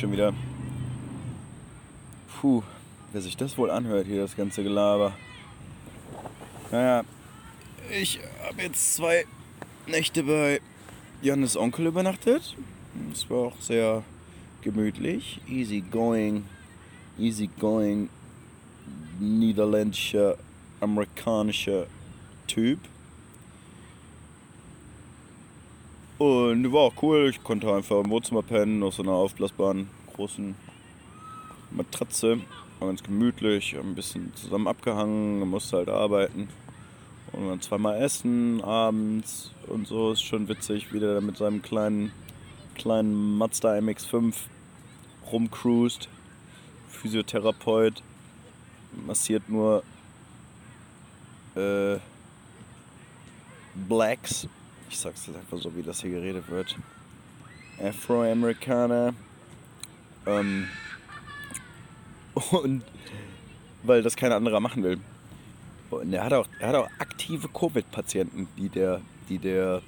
schon wieder. Puh, wer sich das wohl anhört, hier das ganze Gelaber. Naja, ich habe jetzt zwei Nächte bei Jannes Onkel übernachtet. Es war auch sehr gemütlich, easy going, easy going, niederländischer, amerikanischer Typ. Und war auch cool, ich konnte einfach im Wohnzimmer pennen, auf so einer aufblasbaren großen Matratze. War ganz gemütlich, ein bisschen zusammen abgehangen, musste halt arbeiten. Und dann zweimal essen abends und so. Ist schon witzig, wie der mit seinem kleinen, kleinen Mazda MX5 rumcruist. Physiotherapeut. Massiert nur äh, Blacks. Ich sag's jetzt einfach so, wie das hier geredet wird. Afroamerikaner. Ähm, und weil das kein anderer machen will. Und er hat auch, er hat auch aktive Covid-Patienten, die der, die, der,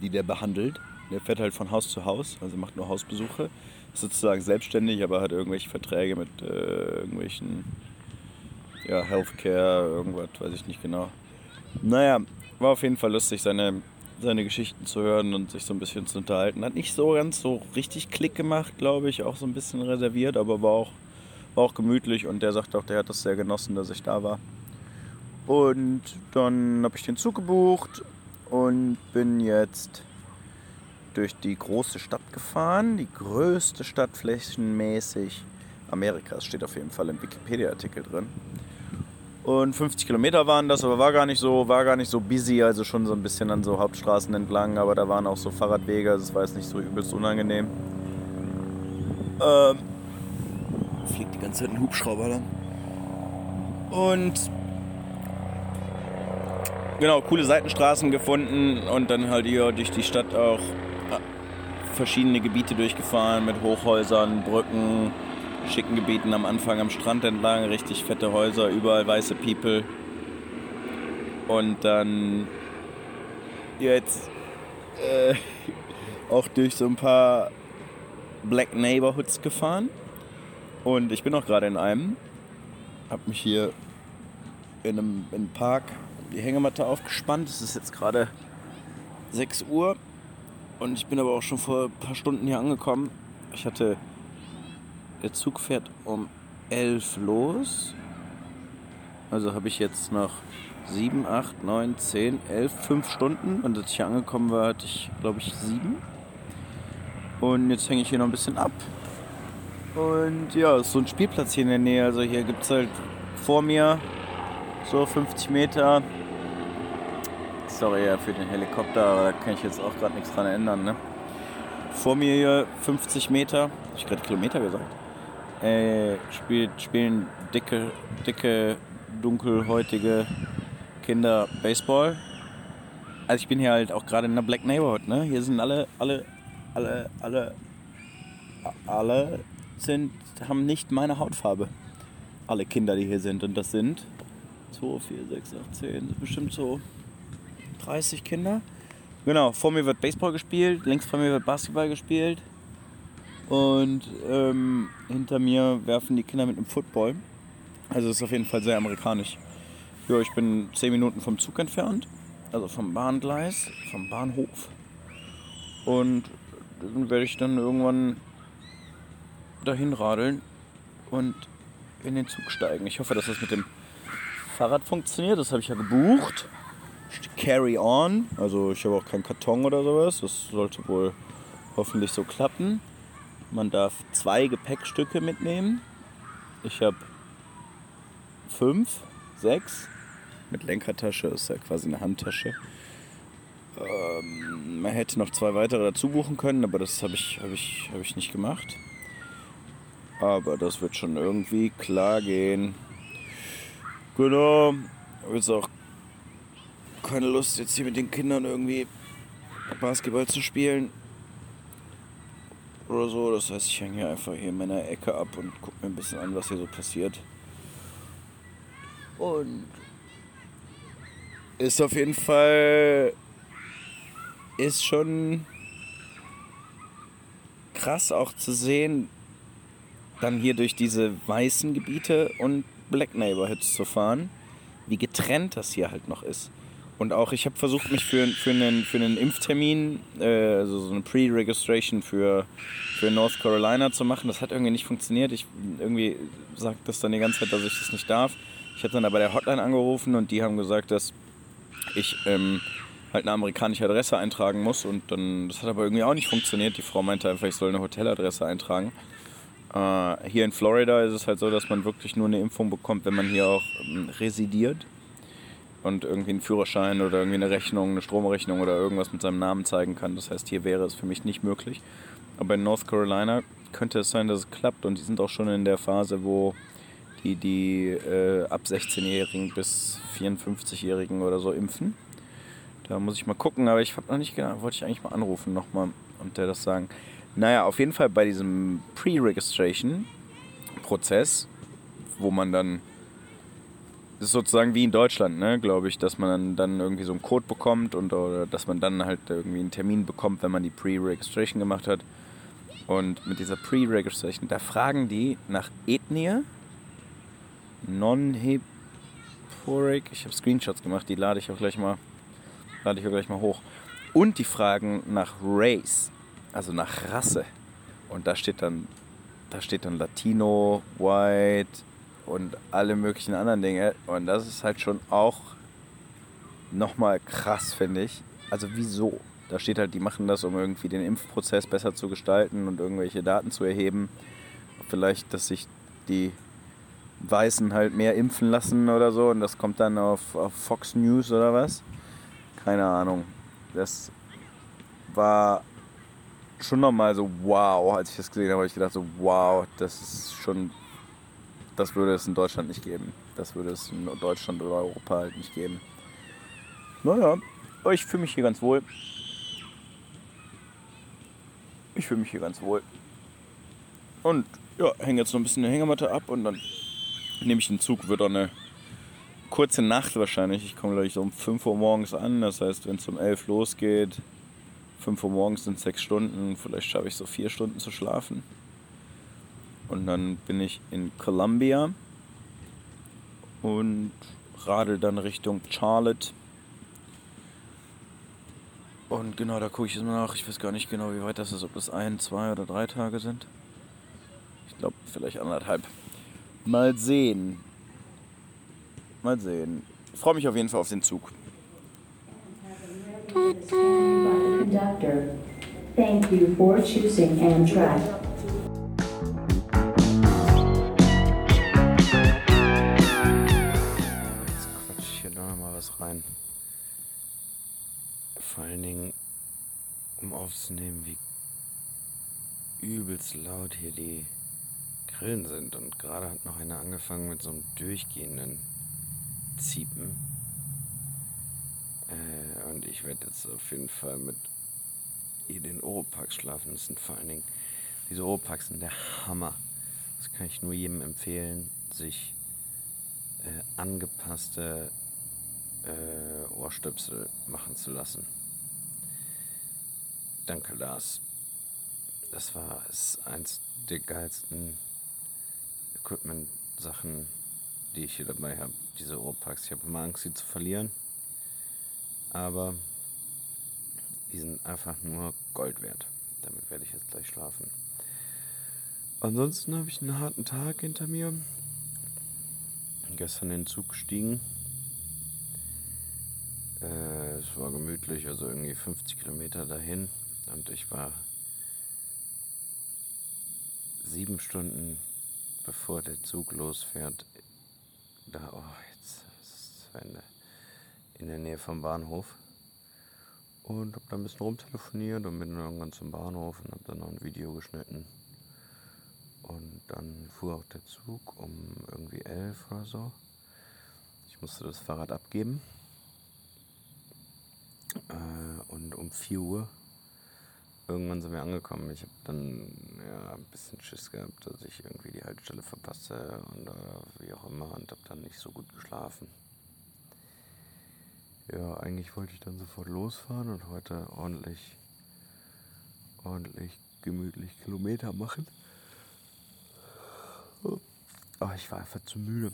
die der behandelt. Der fährt halt von Haus zu Haus, also macht nur Hausbesuche. Ist sozusagen selbstständig, aber hat irgendwelche Verträge mit äh, irgendwelchen ja, Healthcare, irgendwas, weiß ich nicht genau. Naja, war auf jeden Fall lustig, seine, seine Geschichten zu hören und sich so ein bisschen zu unterhalten. Hat nicht so ganz so richtig Klick gemacht, glaube ich, auch so ein bisschen reserviert, aber war auch, war auch gemütlich und der sagt auch, der hat das sehr genossen, dass ich da war. Und dann habe ich den Zug gebucht und bin jetzt durch die große Stadt gefahren. Die größte Stadt flächenmäßig Amerikas steht auf jeden Fall im Wikipedia-Artikel drin. Und 50 Kilometer waren das, aber war gar nicht so, war gar nicht so busy, also schon so ein bisschen an so Hauptstraßen entlang, aber da waren auch so Fahrradwege, also es war jetzt nicht so übelst unangenehm. Ähm, fliegt die ganze Zeit ein Hubschrauber lang. Und genau, coole Seitenstraßen gefunden und dann halt hier durch die Stadt auch äh, verschiedene Gebiete durchgefahren mit Hochhäusern, Brücken, schicken Gebieten am Anfang am Strand entlang, richtig fette Häuser, überall weiße People. Und dann jetzt äh, auch durch so ein paar Black Neighborhoods gefahren. Und ich bin auch gerade in einem. Hab mich hier in einem, in einem Park die Hängematte aufgespannt. Es ist jetzt gerade 6 Uhr. Und ich bin aber auch schon vor ein paar Stunden hier angekommen. Ich hatte der Zug fährt um 11 los. Also habe ich jetzt noch 7, 8, 9, 10, 11, 5 Stunden. Und als ich hier angekommen war, hatte ich, glaube ich, 7. Und jetzt hänge ich hier noch ein bisschen ab. Und ja, ist so ein Spielplatz hier in der Nähe. Also hier gibt es halt vor mir so 50 Meter. Sorry für den Helikopter, aber da kann ich jetzt auch gerade nichts dran ändern. Ne? Vor mir hier 50 Meter. Habe ich gerade Kilometer gesagt? Äh, spielt, spielen dicke, dicke, dunkelhäutige Kinder Baseball. Also ich bin hier halt auch gerade in der Black Neighborhood, ne? Hier sind alle, alle, alle, alle, alle sind, haben nicht meine Hautfarbe. Alle Kinder, die hier sind. Und das sind 2, 4, 6, 8, 10, bestimmt so 30 Kinder. Genau, vor mir wird Baseball gespielt, links vor mir wird Basketball gespielt. Und ähm, hinter mir werfen die Kinder mit einem Football. Also ist auf jeden Fall sehr amerikanisch. Ja, ich bin 10 Minuten vom Zug entfernt, also vom Bahngleis, vom Bahnhof. Und dann werde ich dann irgendwann dahin radeln und in den Zug steigen. Ich hoffe, dass das mit dem Fahrrad funktioniert. Das habe ich ja gebucht. Carry on. Also ich habe auch keinen Karton oder sowas. Das sollte wohl hoffentlich so klappen. Man darf zwei Gepäckstücke mitnehmen. Ich habe fünf, sechs. Mit Lenkertasche ist ja quasi eine Handtasche. Ähm, man hätte noch zwei weitere dazu buchen können, aber das habe ich, hab ich, hab ich nicht gemacht. Aber das wird schon irgendwie klar gehen. Genau. Ich habe jetzt auch keine Lust, jetzt hier mit den Kindern irgendwie Basketball zu spielen oder so. Das heißt, ich hänge hier einfach hier in meiner Ecke ab und gucke mir ein bisschen an, was hier so passiert. Und ist auf jeden Fall ist schon krass auch zu sehen, dann hier durch diese weißen Gebiete und Black Neighborhoods zu fahren, wie getrennt das hier halt noch ist. Und auch ich habe versucht, mich für, für, einen, für einen Impftermin, äh, also so eine Pre-Registration für, für North Carolina zu machen. Das hat irgendwie nicht funktioniert. Ich irgendwie sagt das dann die ganze Zeit, dass ich das nicht darf. Ich habe dann aber der Hotline angerufen und die haben gesagt, dass ich ähm, halt eine amerikanische Adresse eintragen muss. Und dann, das hat aber irgendwie auch nicht funktioniert. Die Frau meinte einfach, ich soll eine Hoteladresse eintragen. Äh, hier in Florida ist es halt so, dass man wirklich nur eine Impfung bekommt, wenn man hier auch ähm, residiert und irgendwie einen Führerschein oder irgendwie eine Rechnung, eine Stromrechnung oder irgendwas mit seinem Namen zeigen kann. Das heißt, hier wäre es für mich nicht möglich. Aber in North Carolina könnte es sein, dass es klappt und die sind auch schon in der Phase, wo die die äh, ab 16-Jährigen bis 54-Jährigen oder so impfen. Da muss ich mal gucken, aber ich habe noch nicht genau, wollte ich eigentlich mal anrufen nochmal und der das sagen. Naja, auf jeden Fall bei diesem Pre-Registration-Prozess, wo man dann ist sozusagen wie in Deutschland, ne, glaube ich, dass man dann irgendwie so einen Code bekommt und oder dass man dann halt irgendwie einen Termin bekommt, wenn man die Pre-Registration gemacht hat. Und mit dieser Pre-Registration, da fragen die nach Ethnie, Non-Heporic, ich habe Screenshots gemacht, die lade ich auch gleich mal, lade ich auch gleich mal hoch. Und die fragen nach Race, also nach Rasse. Und da steht dann, da steht dann Latino, White, und alle möglichen anderen Dinge. Und das ist halt schon auch nochmal krass, finde ich. Also wieso? Da steht halt, die machen das, um irgendwie den Impfprozess besser zu gestalten und irgendwelche Daten zu erheben. Vielleicht, dass sich die Weißen halt mehr impfen lassen oder so und das kommt dann auf, auf Fox News oder was. Keine Ahnung. Das war schon nochmal so wow, als ich das gesehen habe, habe ich gedacht so wow, das ist schon das würde es in Deutschland nicht geben. Das würde es in Deutschland oder Europa halt nicht geben. Naja, ich fühle mich hier ganz wohl. Ich fühle mich hier ganz wohl. Und ja, hänge jetzt noch ein bisschen eine Hängematte ab und dann nehme ich den Zug. Wird auch eine kurze Nacht wahrscheinlich. Ich komme gleich um 5 Uhr morgens an. Das heißt, wenn es um 11 Uhr losgeht, 5 Uhr morgens sind 6 Stunden. Vielleicht schaffe ich so 4 Stunden zu schlafen. Und dann bin ich in Columbia und radel dann Richtung Charlotte. Und genau, da gucke ich jetzt mal nach. Ich weiß gar nicht genau, wie weit das ist, ob das ein, zwei oder drei Tage sind. Ich glaube, vielleicht anderthalb. Mal sehen. Mal sehen. Ich freue mich auf jeden Fall auf den Zug. Thank you for choosing Amtrak. Rein. Vor allen Dingen, um aufzunehmen, wie übelst laut hier die Grillen sind. Und gerade hat noch einer angefangen mit so einem durchgehenden Ziepen. Äh, und ich werde jetzt auf jeden Fall mit ihr den Oropax schlafen. Das sind vor allen Dingen, diese Oropax sind der Hammer. Das kann ich nur jedem empfehlen, sich äh, angepasste äh, Ohrstöpsel machen zu lassen. Danke, Lars. Das war ist eins der geilsten Equipment-Sachen, die ich hier dabei habe. Diese Ohrpacks. Ich habe immer Angst, sie zu verlieren. Aber die sind einfach nur Gold wert. Damit werde ich jetzt gleich schlafen. Ansonsten habe ich einen harten Tag hinter mir. Gestern in den Zug gestiegen äh, es war gemütlich, also irgendwie 50 Kilometer dahin. Und ich war sieben Stunden bevor der Zug losfährt, da, oh, jetzt ist es Ende, in der Nähe vom Bahnhof. Und hab da ein bisschen rumtelefoniert und bin dann irgendwann zum Bahnhof und hab dann noch ein Video geschnitten. Und dann fuhr auch der Zug um irgendwie elf oder so. Ich musste das Fahrrad abgeben äh, und um 4 Uhr irgendwann sind wir angekommen. Ich habe dann ja, ein bisschen Schiss gehabt, dass ich irgendwie die Haltestelle verpasse und äh, wie auch immer und habe dann nicht so gut geschlafen. Ja, eigentlich wollte ich dann sofort losfahren und heute ordentlich, ordentlich gemütlich Kilometer machen. oh, ich war einfach zu müde.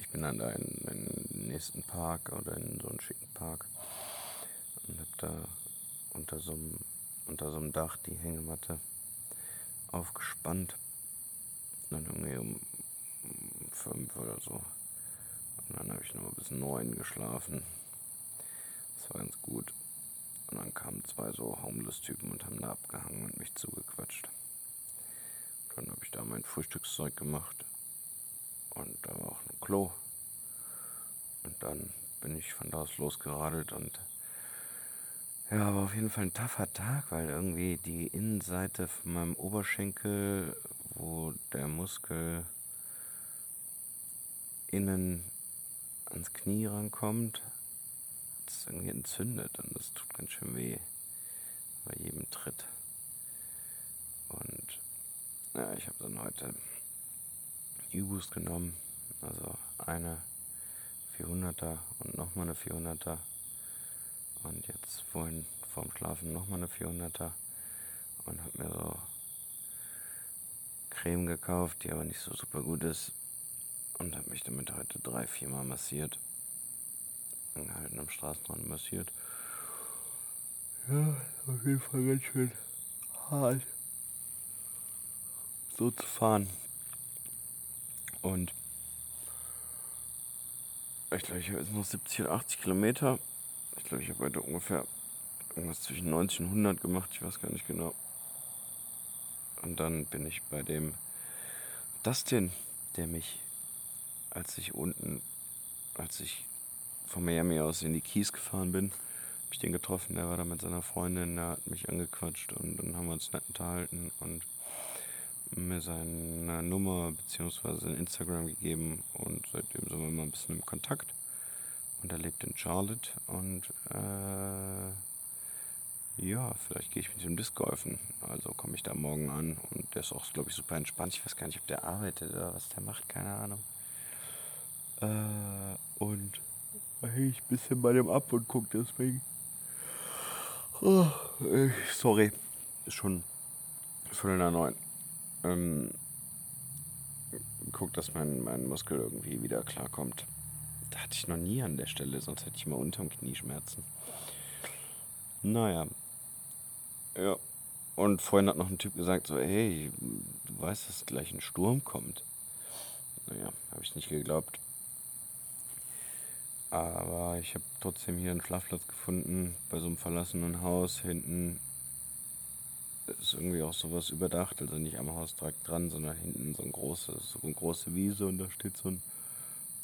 Ich bin dann da in, in den nächsten Park oder in so einen schicken Park und hab da unter so einem, unter so einem Dach die Hängematte aufgespannt. Und dann irgendwie um, fünf oder so. Und dann habe ich noch bis neun geschlafen. Das war ganz gut. Und dann kamen zwei so Homeless-Typen und haben da abgehangen und mich zugequatscht. Dann habe ich da mein Frühstückszeug gemacht. Und da war auch ein Klo. Und dann bin ich von da aus losgeradelt und ja, war auf jeden Fall ein taffer Tag, weil irgendwie die Innenseite von meinem Oberschenkel, wo der Muskel innen ans Knie rankommt, ist irgendwie entzündet und das tut ganz schön weh bei jedem Tritt. Und ja, ich habe dann heute U-Boost genommen, also eine 400er und nochmal eine 400er und jetzt vorhin vorm Schlafen nochmal eine 400er und habe mir so Creme gekauft, die aber nicht so super gut ist und habe mich damit heute drei, viermal massiert. Angehalten am Straßenrand massiert. Ja, auf jeden Fall ganz schön hart. So zu fahren. Und ich glaube, ich habe jetzt noch 70 oder 80 Kilometer. Ich glaube, ich habe heute ungefähr irgendwas zwischen 90 und 100 gemacht. Ich weiß gar nicht genau. Und dann bin ich bei dem Dustin, der mich als ich unten, als ich von Miami aus in die Keys gefahren bin, habe ich den getroffen. Der war da mit seiner Freundin, der hat mich angequatscht und dann haben wir uns nett unterhalten und mir seine Nummer bzw. Instagram gegeben und seitdem sind wir immer ein bisschen im Kontakt. Und er lebt in Charlotte und äh, ja, vielleicht gehe ich mit ihm Disc golfen. Also komme ich da morgen an und der ist auch, glaube ich, super entspannt. Ich weiß gar nicht, ob der arbeitet oder was der macht, keine Ahnung. Äh, und hänge ich ein bisschen bei dem ab und gucke deswegen. Oh, sorry, ist schon Viertel nach neun. Ähm, guck, dass mein, mein Muskel irgendwie wieder klarkommt. Da hatte ich noch nie an der Stelle, sonst hätte ich mal unterm Knie Schmerzen. Naja. Ja. Und vorhin hat noch ein Typ gesagt, so, hey, du weißt, dass gleich ein Sturm kommt. Naja, habe ich nicht geglaubt. Aber ich habe trotzdem hier einen Schlafplatz gefunden bei so einem verlassenen Haus. Hinten ist irgendwie auch sowas überdacht, also nicht am Haus direkt dran, sondern hinten so ein großes, so eine große Wiese und da steht so ein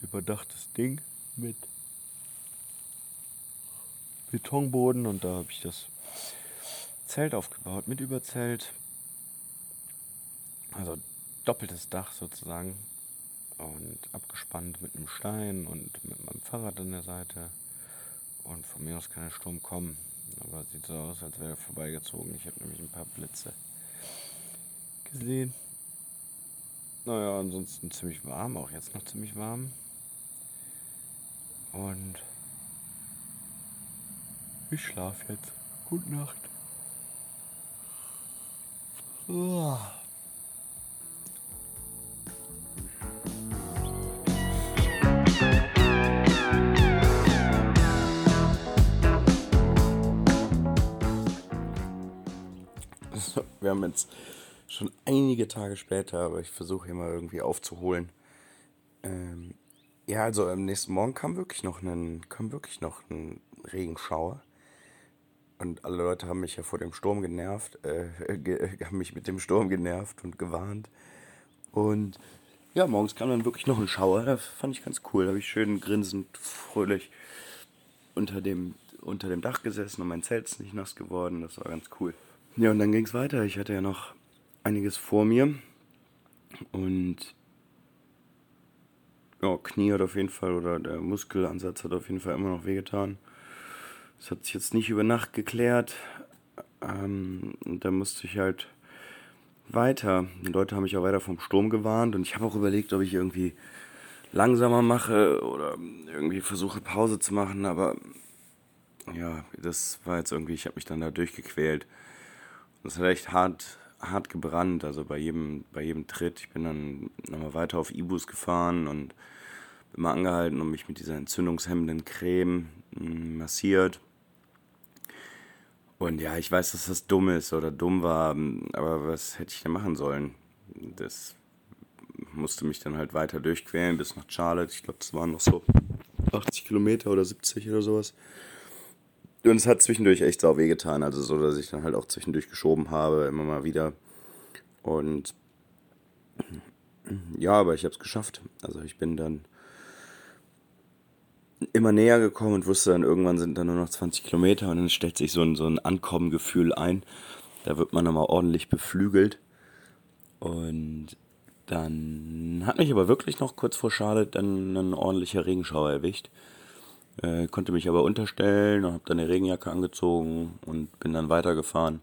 überdachtes Ding mit Betonboden und da habe ich das Zelt aufgebaut mit Überzelt. Also doppeltes Dach sozusagen und abgespannt mit einem Stein und mit meinem Fahrrad an der Seite. Und von mir aus kann der Sturm kommen. Aber sieht so aus, als wäre er vorbeigezogen. Ich habe nämlich ein paar Blitze gesehen. Naja, ansonsten ziemlich warm, auch jetzt noch ziemlich warm. Und ich schlafe jetzt. Gute Nacht. Oh. Wir haben jetzt schon einige Tage später, aber ich versuche hier mal irgendwie aufzuholen. Ähm, ja, also am nächsten Morgen kam wirklich noch ein, kam wirklich noch ein Regenschauer. Und alle Leute haben mich ja vor dem Sturm genervt, äh, ge haben mich mit dem Sturm genervt und gewarnt. Und ja, morgens kam dann wirklich noch ein Schauer. Das fand ich ganz cool. Da habe ich schön grinsend, fröhlich unter dem, unter dem Dach gesessen und mein Zelt ist nicht nass geworden. Das war ganz cool. Ja, und dann ging es weiter. Ich hatte ja noch einiges vor mir. Und ja, Knie hat auf jeden Fall oder der Muskelansatz hat auf jeden Fall immer noch wehgetan. Das hat sich jetzt nicht über Nacht geklärt. Ähm, und da musste ich halt weiter. Die Leute haben mich auch weiter vom Sturm gewarnt und ich habe auch überlegt, ob ich irgendwie langsamer mache oder irgendwie versuche Pause zu machen, aber ja, das war jetzt irgendwie, ich habe mich dann da durchgequält. Das hat echt hart, hart gebrannt, also bei jedem, bei jedem Tritt. Ich bin dann nochmal weiter auf Ibus gefahren und bin mal angehalten und mich mit dieser entzündungshemmenden Creme mm, massiert. Und ja, ich weiß, dass das dumm ist oder dumm war, aber was hätte ich denn machen sollen? Das musste mich dann halt weiter durchquälen bis nach Charlotte. Ich glaube, das waren noch so 80 Kilometer oder 70 oder sowas. Und es hat zwischendurch echt sau wehgetan. Also so, dass ich dann halt auch zwischendurch geschoben habe, immer mal wieder. Und ja, aber ich habe es geschafft. Also ich bin dann immer näher gekommen und wusste dann, irgendwann sind da nur noch 20 Kilometer und dann stellt sich so ein, so ein Ankommengefühl ein. Da wird man nochmal ordentlich beflügelt. Und dann hat mich aber wirklich noch kurz vor Charlotte dann ein ordentlicher Regenschauer erwischt. Äh, konnte mich aber unterstellen und habe dann eine Regenjacke angezogen und bin dann weitergefahren.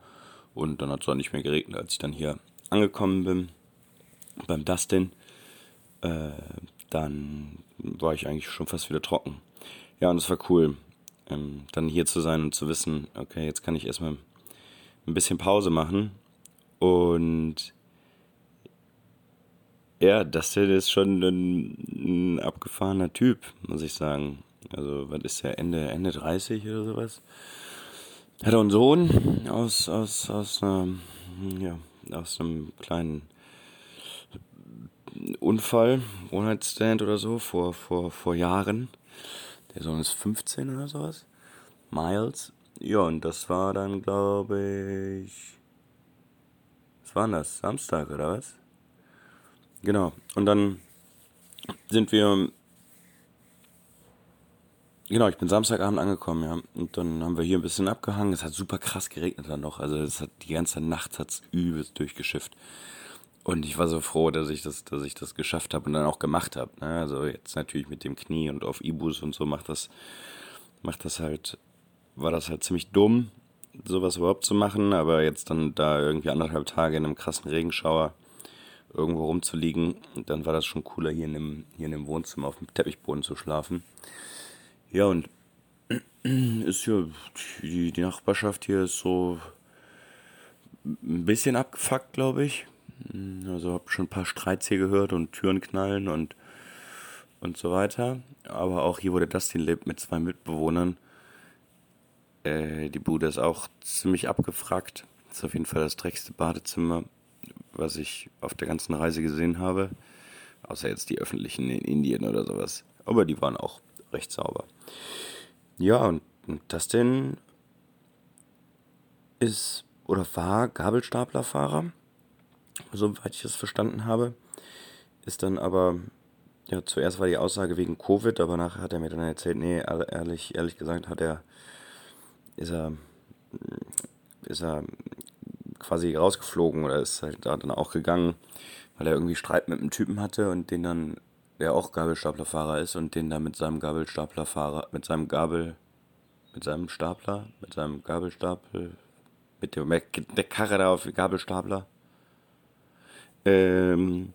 Und dann hat es auch nicht mehr geregnet, als ich dann hier angekommen bin beim Dustin. Äh, dann war ich eigentlich schon fast wieder trocken. Ja, und es war cool, ähm, dann hier zu sein und zu wissen, okay, jetzt kann ich erstmal ein bisschen Pause machen. Und ja, Dustin ist schon ein, ein abgefahrener Typ, muss ich sagen. Also, was ist der, Ende, Ende 30 oder sowas? Hat auch einen Sohn aus, aus, aus, einer, ja, aus einem kleinen Unfall, One-Night-Stand oder so, vor, vor, vor Jahren. Der Sohn ist 15 oder sowas. Miles. Ja, und das war dann, glaube ich. Was war das? Samstag oder was? Genau. Und dann sind wir Genau, ich bin Samstagabend angekommen, ja. Und dann haben wir hier ein bisschen abgehangen. Es hat super krass geregnet dann noch. Also es hat die ganze Nacht hat's übelst durchgeschifft. Und ich war so froh, dass ich das, dass ich das geschafft habe und dann auch gemacht habe. Ne? Also jetzt natürlich mit dem Knie und auf Ibus und so macht das, macht das halt, war das halt ziemlich dumm, sowas überhaupt zu machen. Aber jetzt dann da irgendwie anderthalb Tage in einem krassen Regenschauer irgendwo rumzuliegen, dann war das schon cooler, hier in dem, hier in dem Wohnzimmer auf dem Teppichboden zu schlafen. Ja, und ist ja, die, die Nachbarschaft hier ist so ein bisschen abgefuckt, glaube ich. Also habe schon ein paar Streits hier gehört und Türen knallen und, und so weiter. Aber auch hier, wo der Dustin lebt, mit zwei Mitbewohnern. Äh, die Bude ist auch ziemlich abgefragt. Ist auf jeden Fall das dreckigste Badezimmer, was ich auf der ganzen Reise gesehen habe. Außer jetzt die öffentlichen in Indien oder sowas. Aber die waren auch recht sauber. Ja, und das denn ist oder war Gabelstaplerfahrer, soweit ich es verstanden habe. Ist dann aber, ja, zuerst war die Aussage wegen Covid, aber nachher hat er mir dann erzählt, nee, ehrlich, ehrlich gesagt hat er, ist er, ist er quasi rausgeflogen oder ist halt da dann auch gegangen, weil er irgendwie Streit mit einem Typen hatte und den dann der auch Gabelstaplerfahrer ist und den da mit seinem Gabelstaplerfahrer, mit seinem Gabel, mit seinem Stapler, mit seinem Gabelstapel, mit der, der Karre da auf Gabelstapler, ähm,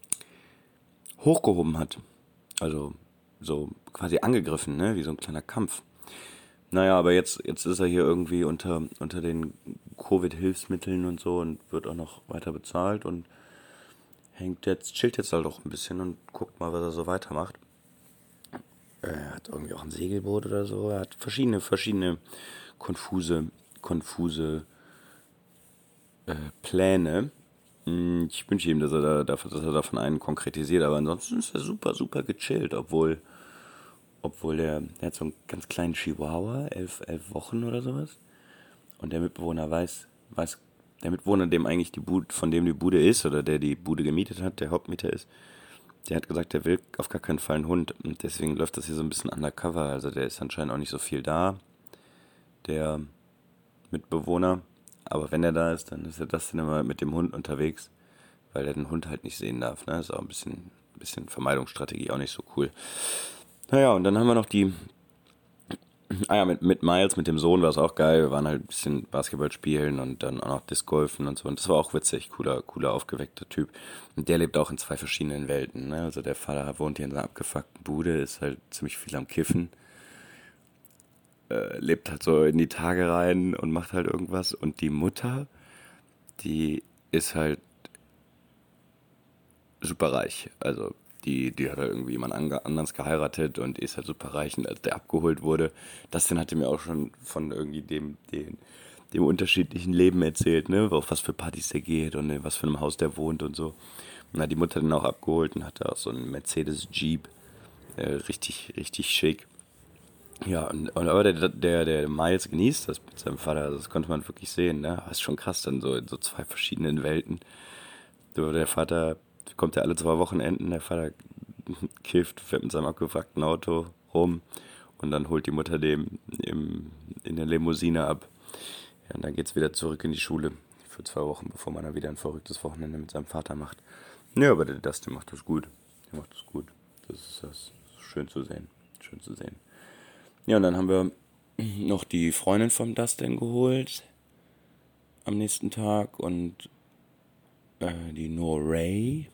hochgehoben hat. Also so quasi angegriffen, ne? wie so ein kleiner Kampf. Naja, aber jetzt, jetzt ist er hier irgendwie unter, unter den Covid-Hilfsmitteln und so und wird auch noch weiter bezahlt und hängt jetzt, chillt jetzt halt auch ein bisschen und guckt mal, was er so weitermacht. Er hat irgendwie auch ein Segelboot oder so. Er hat verschiedene, verschiedene konfuse, konfuse äh, Pläne. Hm, ich wünsche ihm, dass er, da, dass er davon einen konkretisiert, aber ansonsten ist er super, super gechillt, obwohl, obwohl der, der hat so einen ganz kleinen Chihuahua, elf, elf Wochen oder sowas. Und der Mitbewohner weiß, weiß der Mitwohner, dem eigentlich die Bude, von dem die Bude ist oder der die Bude gemietet hat, der Hauptmieter ist, der hat gesagt, der will auf gar keinen Fall einen Hund. Und deswegen läuft das hier so ein bisschen undercover. Also der ist anscheinend auch nicht so viel da, der Mitbewohner. Aber wenn er da ist, dann ist er das dann immer mit dem Hund unterwegs, weil er den Hund halt nicht sehen darf. Ne? Ist auch ein bisschen, ein bisschen Vermeidungsstrategie, auch nicht so cool. Naja, und dann haben wir noch die Ah ja, mit, mit Miles, mit dem Sohn war es auch geil. Wir waren halt ein bisschen Basketball spielen und dann auch noch Disc golfen und so. Und das war auch witzig, cooler, cooler, aufgeweckter Typ. Und der lebt auch in zwei verschiedenen Welten. Ne? Also der Vater wohnt hier in einer abgefuckten Bude, ist halt ziemlich viel am Kiffen. Äh, lebt halt so in die Tage rein und macht halt irgendwas. Und die Mutter, die ist halt super reich. Also die, die hat halt irgendwie jemand anders geheiratet und ist halt super reich. Als der abgeholt wurde, das dann hatte mir auch schon von irgendwie dem, dem, dem unterschiedlichen Leben erzählt, ne? Auf was für Partys der geht und in was für einem Haus der wohnt und so. Und hat die Mutter dann auch abgeholt und hatte auch so einen Mercedes Jeep. Äh, richtig, richtig schick. Ja, und, und aber der, der, der Miles genießt das mit seinem Vater, das konnte man wirklich sehen, ne? Das ist schon krass, dann so in so zwei verschiedenen Welten. Der Vater kommt ja alle zwei Wochenenden, der Vater kifft, fährt mit seinem abgewrackten Auto rum und dann holt die Mutter dem im, in der Limousine ab. Ja, und dann geht's wieder zurück in die Schule für zwei Wochen, bevor man dann wieder ein verrücktes Wochenende mit seinem Vater macht. Ja, aber der Dustin macht das gut. Der macht das gut. Das ist, das schön zu sehen. Schön zu sehen. Ja, und dann haben wir noch die Freundin vom Dustin geholt am nächsten Tag und äh, die No Ray.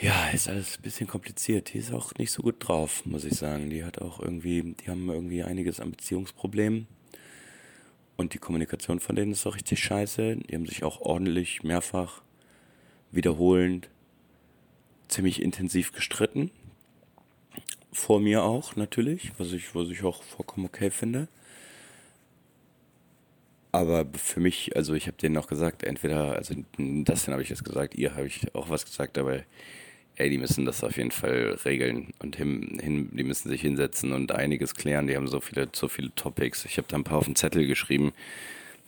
Ja, ist alles ein bisschen kompliziert. Die ist auch nicht so gut drauf, muss ich sagen. Die hat auch irgendwie, die haben irgendwie einiges an Beziehungsproblemen. Und die Kommunikation von denen ist auch richtig scheiße. Die haben sich auch ordentlich mehrfach wiederholend ziemlich intensiv gestritten. Vor mir auch, natürlich, was ich, was ich auch vollkommen okay finde. Aber für mich, also ich habe denen auch gesagt, entweder, also das habe ich jetzt gesagt, ihr habe ich auch was gesagt, aber ey, die müssen das auf jeden Fall regeln und hin, hin, die müssen sich hinsetzen und einiges klären. Die haben so viele, so viele Topics. Ich habe da ein paar auf den Zettel geschrieben,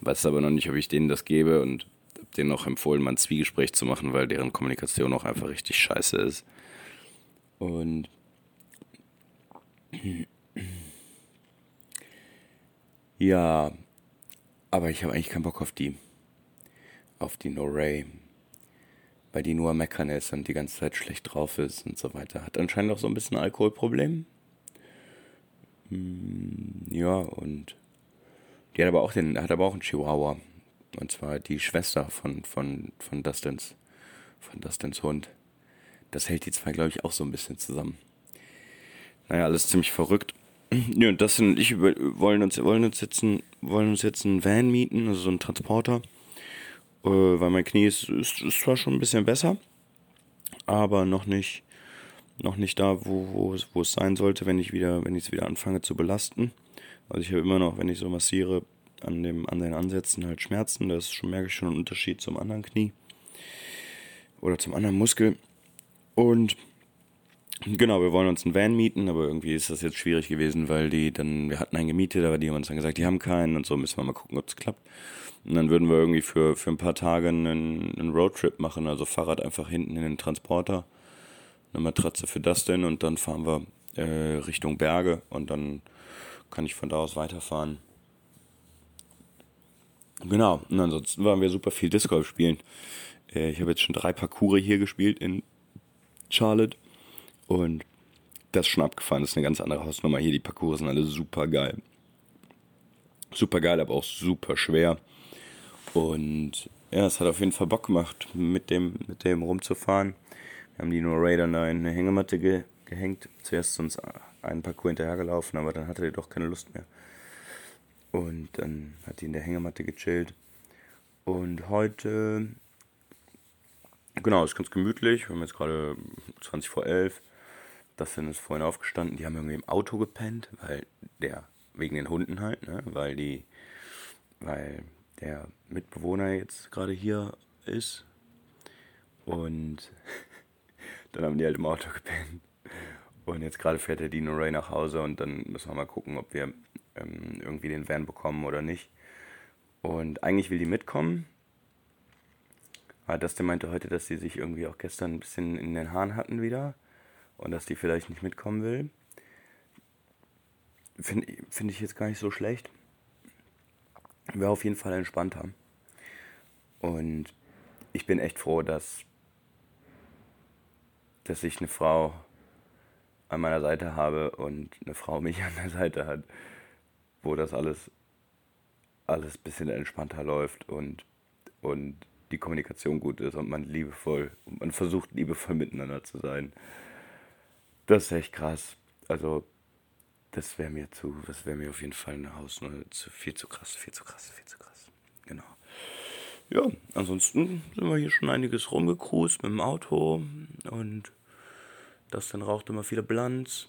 weiß aber noch nicht, ob ich denen das gebe und denen auch empfohlen, mal ein Zwiegespräch zu machen, weil deren Kommunikation auch einfach richtig scheiße ist. Und ja, aber ich habe eigentlich keinen Bock auf die. Auf die No Ray. Weil die nur meckern ist und die ganze Zeit schlecht drauf ist und so weiter. Hat anscheinend auch so ein bisschen Alkoholproblem. Hm, ja, und die hat aber auch den, hat aber auch einen Chihuahua. Und zwar die Schwester von, von, von Dustins, von Dustins Hund. Das hält die zwei, glaube ich, auch so ein bisschen zusammen. Naja, alles ziemlich verrückt. Ja, Dustin und ich wollen uns, wollen uns jetzt ein, wollen uns jetzt einen Van mieten, also so einen Transporter. Äh, weil mein Knie ist, ist, ist zwar schon ein bisschen besser, aber noch nicht, noch nicht da, wo, wo, wo es sein sollte, wenn ich wieder, wenn ich es wieder anfange zu belasten. Also ich habe immer noch, wenn ich so massiere, an, dem, an den Ansätzen halt Schmerzen. Das ist schon, merke ich schon einen Unterschied zum anderen Knie. Oder zum anderen Muskel. Und genau, wir wollen uns einen Van mieten, aber irgendwie ist das jetzt schwierig gewesen, weil die dann, wir hatten einen gemietet, aber die haben uns dann gesagt, die haben keinen und so müssen wir mal gucken, ob es klappt. Und dann würden wir irgendwie für, für ein paar Tage einen, einen Roadtrip machen, also Fahrrad einfach hinten in den Transporter, eine Matratze für das denn und dann fahren wir äh, Richtung Berge und dann kann ich von da aus weiterfahren. Genau, und ansonsten waren wir super viel Disc Golf spielen. Äh, ich habe jetzt schon drei Parcours hier gespielt in Charlotte und das ist schon abgefahren. Das ist eine ganz andere Hausnummer hier. Die Parcours sind alle super geil. Super geil, aber auch super schwer. Und ja, es hat auf jeden Fall Bock gemacht, mit dem, mit dem rumzufahren. Wir haben die nur Raider in eine Hängematte ge gehängt. Zuerst uns einen Parcours hinterhergelaufen, aber dann hatte er doch keine Lust mehr. Und dann hat die in der Hängematte gechillt. Und heute, genau, ist ganz gemütlich. Wir haben jetzt gerade 20 vor 11. Das sind ist vorhin aufgestanden. Die haben irgendwie im Auto gepennt, weil der, wegen den Hunden halt, ne? Weil die, weil der Mitbewohner jetzt gerade hier ist. Und dann haben die halt im Auto gepennt. Und jetzt gerade fährt der Dino Ray nach Hause und dann müssen wir mal gucken, ob wir ähm, irgendwie den Van bekommen oder nicht. Und eigentlich will die mitkommen. Aber Dustin meinte heute, dass sie sich irgendwie auch gestern ein bisschen in den Haaren hatten wieder und dass die vielleicht nicht mitkommen will. Finde find ich jetzt gar nicht so schlecht. Wäre auf jeden Fall entspannter. Und ich bin echt froh, dass, dass ich eine Frau an meiner Seite habe und eine Frau mich an der Seite hat wo das alles, alles ein bisschen entspannter läuft und, und die Kommunikation gut ist und man liebevoll, und man versucht liebevoll miteinander zu sein. Das ist echt krass. Also, das wäre mir zu, das wäre mir auf jeden Fall eine Hausnummer zu, viel zu krass, viel zu krass, viel zu krass. Genau. ja, ansonsten sind wir hier schon einiges rumgecruised mit dem Auto und das dann raucht immer viele Blunts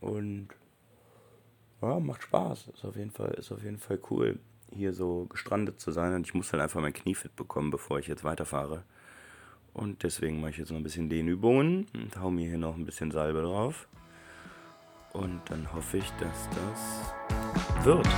und ja, macht Spaß. Ist auf jeden Fall, ist auf jeden Fall cool, hier so gestrandet zu sein und ich muss halt einfach mein Knie fit bekommen, bevor ich jetzt weiterfahre. Und deswegen mache ich jetzt noch ein bisschen Dehnübungen und hau mir hier noch ein bisschen Salbe drauf. Und dann hoffe ich, dass das wird.